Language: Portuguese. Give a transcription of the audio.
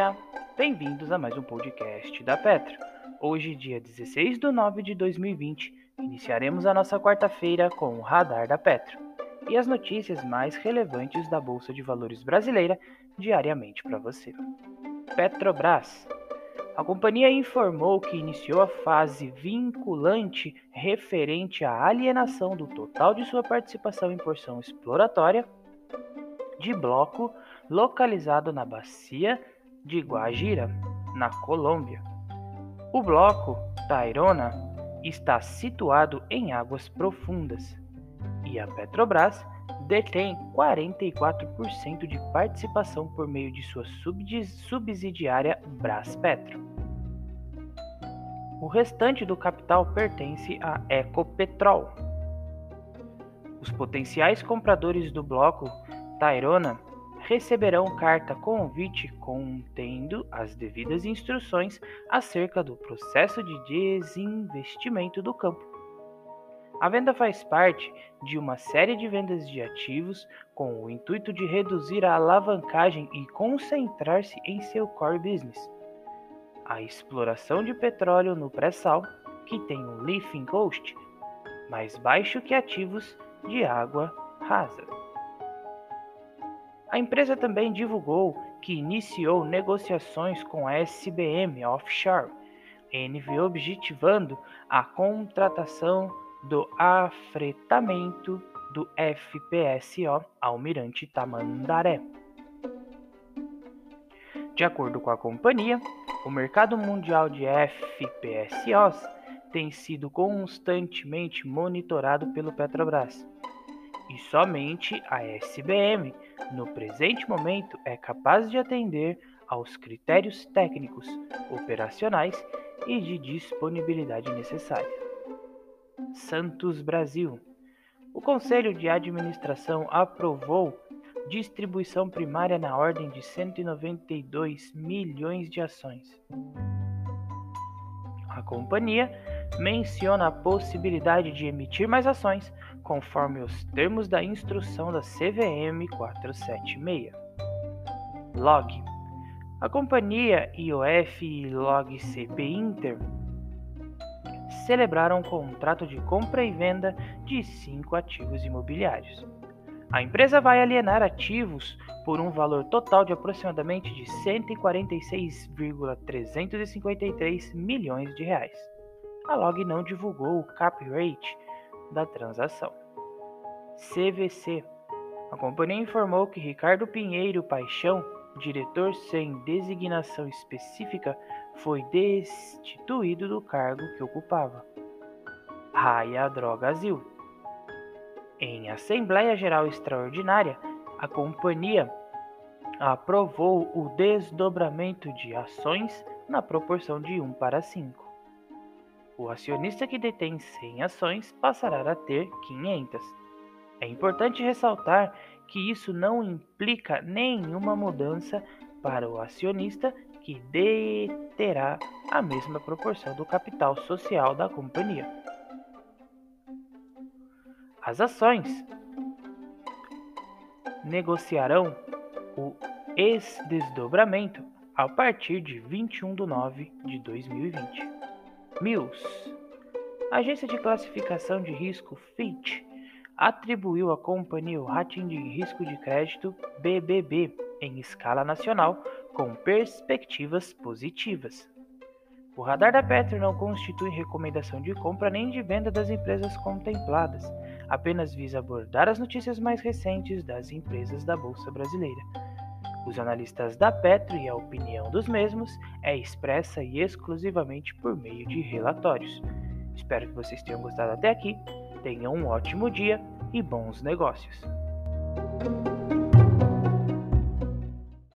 dia! Bem-vindos a mais um podcast da Petro. Hoje, dia 16 de nove de 2020, iniciaremos a nossa quarta-feira com o Radar da Petro e as notícias mais relevantes da Bolsa de Valores brasileira diariamente para você. Petrobras. A companhia informou que iniciou a fase vinculante referente à alienação do total de sua participação em porção exploratória de bloco localizado na bacia de Guajira, na Colômbia. O bloco Tairona está situado em águas profundas e a Petrobras detém 44% de participação por meio de sua subsidiária Braspetro. O restante do capital pertence à Ecopetrol. Os potenciais compradores do bloco Tairona receberão carta convite contendo as devidas instruções acerca do processo de desinvestimento do campo. A venda faz parte de uma série de vendas de ativos com o intuito de reduzir a alavancagem e concentrar-se em seu core business. A exploração de petróleo no pré-sal, que tem um lifting cost mais baixo que ativos de água rasa. A empresa também divulgou que iniciou negociações com a SBM Offshore, NV objetivando a contratação do afretamento do FPSO Almirante Tamandaré. De acordo com a companhia, o mercado mundial de FPSOs tem sido constantemente monitorado pelo Petrobras e somente a SBM, no presente momento, é capaz de atender aos critérios técnicos, operacionais e de disponibilidade necessária. Santos Brasil. O Conselho de Administração aprovou distribuição primária na ordem de 192 milhões de ações. A companhia menciona a possibilidade de emitir mais ações conforme os termos da instrução da CVM 476. Log. A companhia IOF e Log CP Inter celebraram um contrato de compra e venda de cinco ativos imobiliários. A empresa vai alienar ativos por um valor total de aproximadamente de 146,353 milhões de reais. A Log não divulgou o cap rate da transação. CVC. A companhia informou que Ricardo Pinheiro Paixão, diretor sem designação específica, foi destituído do cargo que ocupava. Raia Drogazil. Em Assembleia Geral Extraordinária, a companhia aprovou o desdobramento de ações na proporção de 1 para 5. O acionista que detém 100 ações passará a ter 500. É importante ressaltar que isso não implica nenhuma mudança para o acionista que deterá a mesma proporção do capital social da companhia. As ações negociarão o ex-desdobramento a partir de 21 de nove de 2020. Mills, agência de classificação de risco Fitch, atribuiu à companhia o rating de risco de crédito BBB em escala nacional com perspectivas positivas. O radar da Petro não constitui recomendação de compra nem de venda das empresas contempladas, apenas visa abordar as notícias mais recentes das empresas da Bolsa Brasileira. Os analistas da Petro e a opinião dos mesmos é expressa e exclusivamente por meio de relatórios. Espero que vocês tenham gostado até aqui, tenham um ótimo dia e bons negócios.